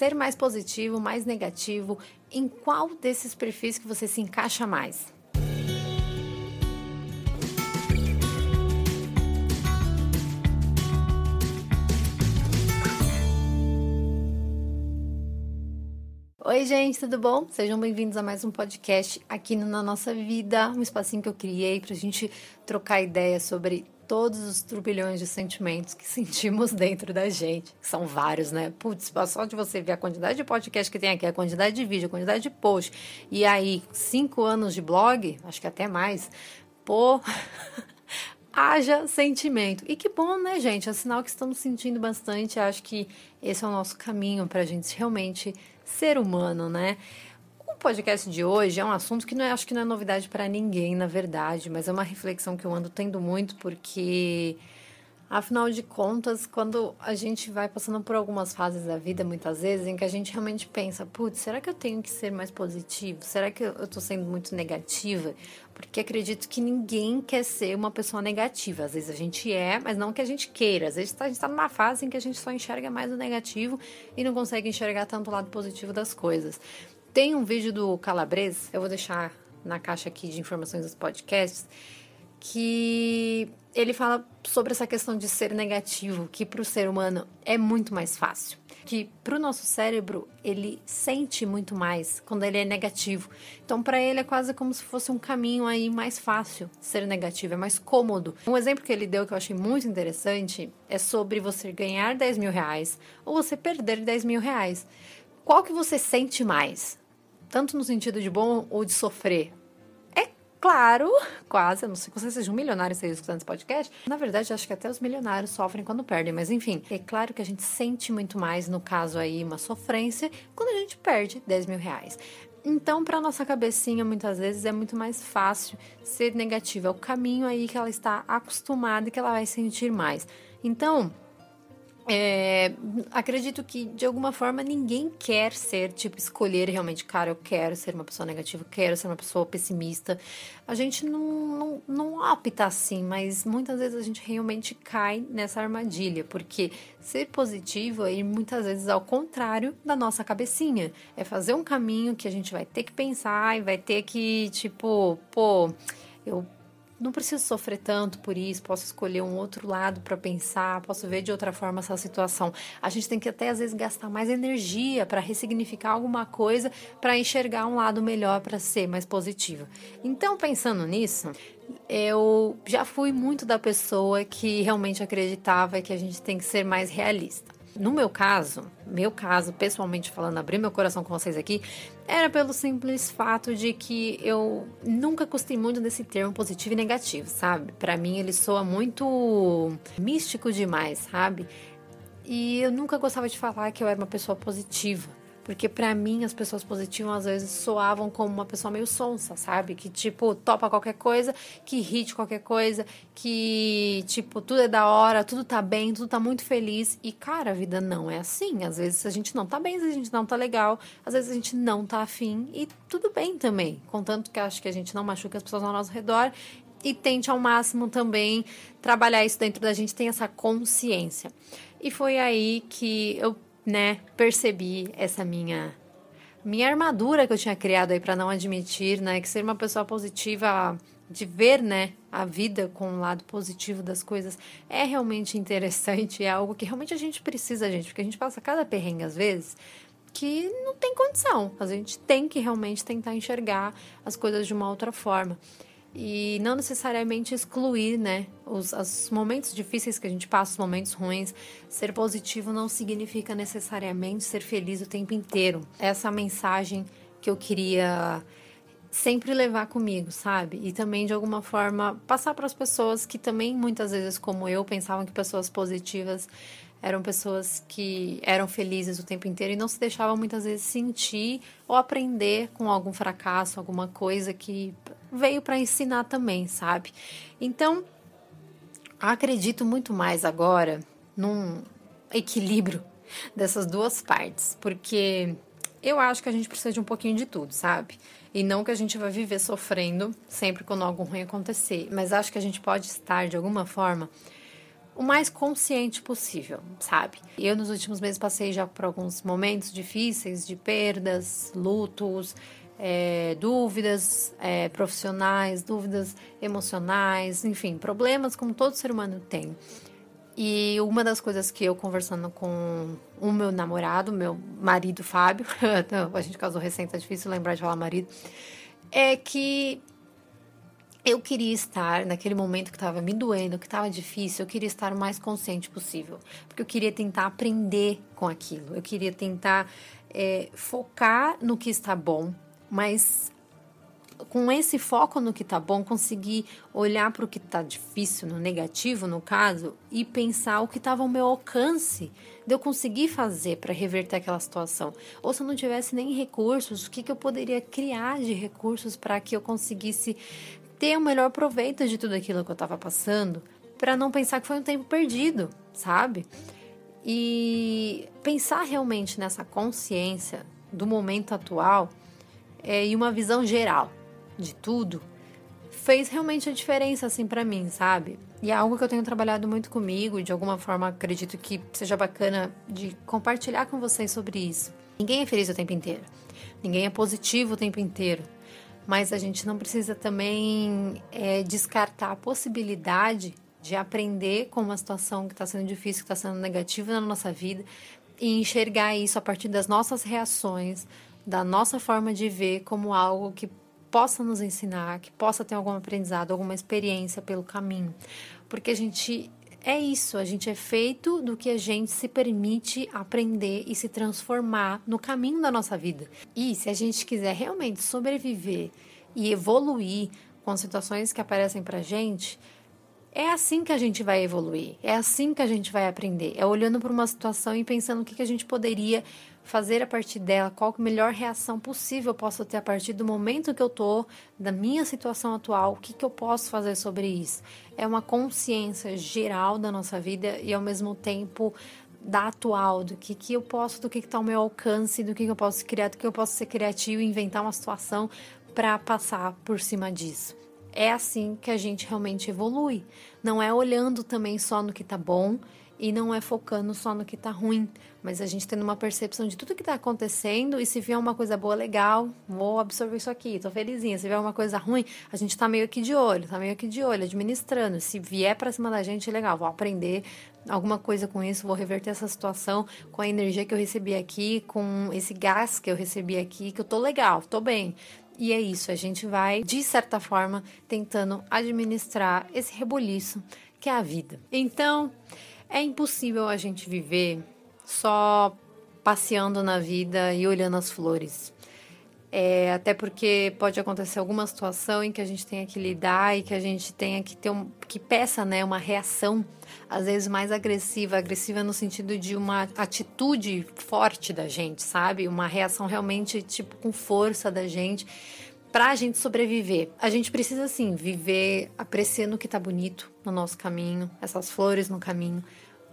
ser mais positivo, mais negativo, em qual desses perfis que você se encaixa mais? Oi, gente, tudo bom? Sejam bem-vindos a mais um podcast aqui no Na Nossa Vida, um espacinho que eu criei para a gente trocar ideias sobre todos os turbilhões de sentimentos que sentimos dentro da gente. São vários, né? Putz, só de você ver a quantidade de podcast que tem aqui, a quantidade de vídeo, a quantidade de post, e aí, cinco anos de blog, acho que até mais, pô. haja sentimento. E que bom, né, gente? É sinal que estamos sentindo bastante. Acho que esse é o nosso caminho para a gente realmente ser humano, né? Podcast de hoje é um assunto que não é, acho que não é novidade para ninguém, na verdade, mas é uma reflexão que eu ando tendo muito porque Afinal de contas, quando a gente vai passando por algumas fases da vida, muitas vezes, em que a gente realmente pensa, putz, será que eu tenho que ser mais positivo? Será que eu estou sendo muito negativa? Porque acredito que ninguém quer ser uma pessoa negativa. Às vezes a gente é, mas não que a gente queira. Às vezes a gente está numa fase em que a gente só enxerga mais o negativo e não consegue enxergar tanto o lado positivo das coisas. Tem um vídeo do Calabres, eu vou deixar na caixa aqui de informações dos podcasts, que ele fala sobre essa questão de ser negativo, que para o ser humano é muito mais fácil. Que para o nosso cérebro ele sente muito mais quando ele é negativo. Então, para ele é quase como se fosse um caminho aí mais fácil ser negativo, é mais cômodo. Um exemplo que ele deu que eu achei muito interessante é sobre você ganhar 10 mil reais ou você perder 10 mil reais. Qual que você sente mais? Tanto no sentido de bom ou de sofrer? Claro, quase, eu não sei que você seja um milionário e escutando esse podcast. Na verdade, acho que até os milionários sofrem quando perdem, mas enfim, é claro que a gente sente muito mais, no caso aí, uma sofrência, quando a gente perde 10 mil reais. Então, para nossa cabecinha, muitas vezes é muito mais fácil ser negativa. É o caminho aí que ela está acostumada e que ela vai sentir mais. Então, é, acredito que de alguma forma ninguém quer ser, tipo, escolher realmente, cara, eu quero ser uma pessoa negativa, eu quero ser uma pessoa pessimista. A gente não, não, não opta assim, mas muitas vezes a gente realmente cai nessa armadilha, porque ser positivo é ir muitas vezes ao contrário da nossa cabecinha. É fazer um caminho que a gente vai ter que pensar e vai ter que, tipo, pô, eu não preciso sofrer tanto por isso, posso escolher um outro lado para pensar, posso ver de outra forma essa situação. A gente tem que até às vezes gastar mais energia para ressignificar alguma coisa, para enxergar um lado melhor, para ser mais positivo. Então, pensando nisso, eu já fui muito da pessoa que realmente acreditava que a gente tem que ser mais realista. No meu caso, meu caso, pessoalmente falando, abrir meu coração com vocês aqui, era pelo simples fato de que eu nunca gostei muito desse termo positivo e negativo, sabe? Para mim ele soa muito místico demais, sabe? E eu nunca gostava de falar que eu era uma pessoa positiva. Porque para mim as pessoas positivas às vezes soavam como uma pessoa meio sonsa, sabe? Que tipo, topa qualquer coisa, que irrite qualquer coisa, que tipo, tudo é da hora, tudo tá bem, tudo tá muito feliz. E cara, a vida não é assim. Às vezes a gente não tá bem, às vezes a gente não tá legal, às vezes a gente não tá afim e tudo bem também. Contanto que acho que a gente não machuca as pessoas ao nosso redor e tente ao máximo também trabalhar isso dentro da gente, tem essa consciência. E foi aí que eu né, percebi essa minha minha armadura que eu tinha criado aí para não admitir, né, que ser uma pessoa positiva, de ver, né, a vida com o lado positivo das coisas é realmente interessante, é algo que realmente a gente precisa, gente, porque a gente passa cada perrengue às vezes que não tem condição. A gente tem que realmente tentar enxergar as coisas de uma outra forma e não necessariamente excluir, né, os, os, momentos difíceis que a gente passa, os momentos ruins. Ser positivo não significa necessariamente ser feliz o tempo inteiro. Essa é a mensagem que eu queria sempre levar comigo, sabe? E também de alguma forma passar para as pessoas que também muitas vezes como eu pensavam que pessoas positivas eram pessoas que eram felizes o tempo inteiro e não se deixavam muitas vezes sentir ou aprender com algum fracasso, alguma coisa que veio para ensinar também, sabe? Então, acredito muito mais agora num equilíbrio dessas duas partes, porque eu acho que a gente precisa de um pouquinho de tudo, sabe? E não que a gente vai viver sofrendo sempre quando algo ruim acontecer, mas acho que a gente pode estar de alguma forma o mais consciente possível, sabe? Eu nos últimos meses passei já por alguns momentos difíceis de perdas, lutos, é, dúvidas é, profissionais, dúvidas emocionais, enfim, problemas como todo ser humano tem. E uma das coisas que eu conversando com o meu namorado, meu marido Fábio, a gente casou recente, é difícil lembrar de falar marido, é que eu queria estar naquele momento que estava me doendo, que estava difícil, eu queria estar o mais consciente possível, porque eu queria tentar aprender com aquilo, eu queria tentar é, focar no que está bom, mas com esse foco no que tá bom, conseguir olhar para o que tá difícil, no negativo, no caso, e pensar o que estava ao meu alcance de eu conseguir fazer para reverter aquela situação. Ou se eu não tivesse nem recursos, o que, que eu poderia criar de recursos para que eu conseguisse ter o melhor proveito de tudo aquilo que eu estava passando, para não pensar que foi um tempo perdido, sabe? E pensar realmente nessa consciência do momento atual é, e uma visão geral de tudo fez realmente a diferença assim para mim, sabe? E é algo que eu tenho trabalhado muito comigo de alguma forma acredito que seja bacana de compartilhar com vocês sobre isso. Ninguém é feliz o tempo inteiro. Ninguém é positivo o tempo inteiro. Mas a gente não precisa também é, descartar a possibilidade de aprender com uma situação que está sendo difícil, que está sendo negativa na nossa vida e enxergar isso a partir das nossas reações, da nossa forma de ver como algo que possa nos ensinar, que possa ter algum aprendizado, alguma experiência pelo caminho. Porque a gente é isso, a gente é feito do que a gente se permite aprender e se transformar no caminho da nossa vida. E se a gente quiser realmente sobreviver e evoluir com as situações que aparecem pra gente, é assim que a gente vai evoluir, é assim que a gente vai aprender. É olhando para uma situação e pensando o que, que a gente poderia fazer a partir dela, qual a melhor reação possível eu posso ter a partir do momento que eu tô, da minha situação atual, o que, que eu posso fazer sobre isso. É uma consciência geral da nossa vida e ao mesmo tempo da atual, do que, que eu posso, do que está ao meu alcance, do que, que eu posso criar, do que eu posso ser criativo e inventar uma situação para passar por cima disso. É assim que a gente realmente evolui. Não é olhando também só no que está bom e não é focando só no que está ruim, mas a gente tendo uma percepção de tudo que está acontecendo e se vier uma coisa boa, legal, vou absorver isso aqui, tô felizinha. Se vier uma coisa ruim, a gente está meio aqui de olho, tá meio aqui de olho, administrando. Se vier para cima da gente, legal, vou aprender alguma coisa com isso, vou reverter essa situação com a energia que eu recebi aqui, com esse gás que eu recebi aqui, que eu tô legal, tô bem. E é isso, a gente vai, de certa forma, tentando administrar esse rebuliço que é a vida. Então, é impossível a gente viver só passeando na vida e olhando as flores. É, até porque pode acontecer alguma situação em que a gente tenha que lidar e que a gente tenha que ter um, que peça né, uma reação, às vezes mais agressiva, agressiva no sentido de uma atitude forte da gente, sabe? Uma reação realmente tipo com força da gente para a gente sobreviver. A gente precisa sim viver apreciando o que tá bonito no nosso caminho, essas flores no caminho,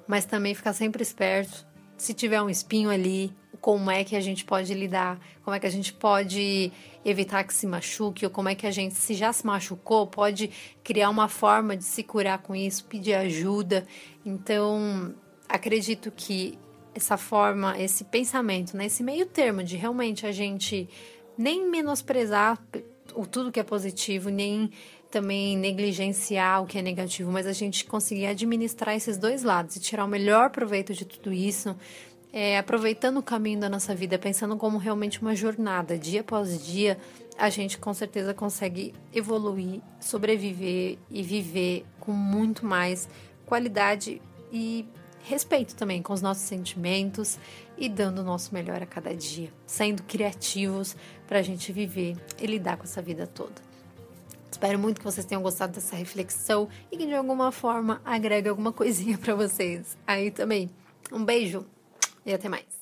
mas também ficar sempre esperto. Se tiver um espinho ali, como é que a gente pode lidar? Como é que a gente pode evitar que se machuque? Ou como é que a gente, se já se machucou, pode criar uma forma de se curar com isso, pedir ajuda? Então, acredito que essa forma, esse pensamento, né, esse meio termo de realmente a gente nem menosprezar o tudo que é positivo, nem também negligenciar o que é negativo, mas a gente conseguir administrar esses dois lados e tirar o melhor proveito de tudo isso, é, aproveitando o caminho da nossa vida, pensando como realmente uma jornada, dia após dia, a gente com certeza consegue evoluir, sobreviver e viver com muito mais qualidade e respeito também com os nossos sentimentos e dando o nosso melhor a cada dia, sendo criativos para a gente viver e lidar com essa vida toda. Espero muito que vocês tenham gostado dessa reflexão e que de alguma forma agregue alguma coisinha para vocês aí também. Um beijo e até mais.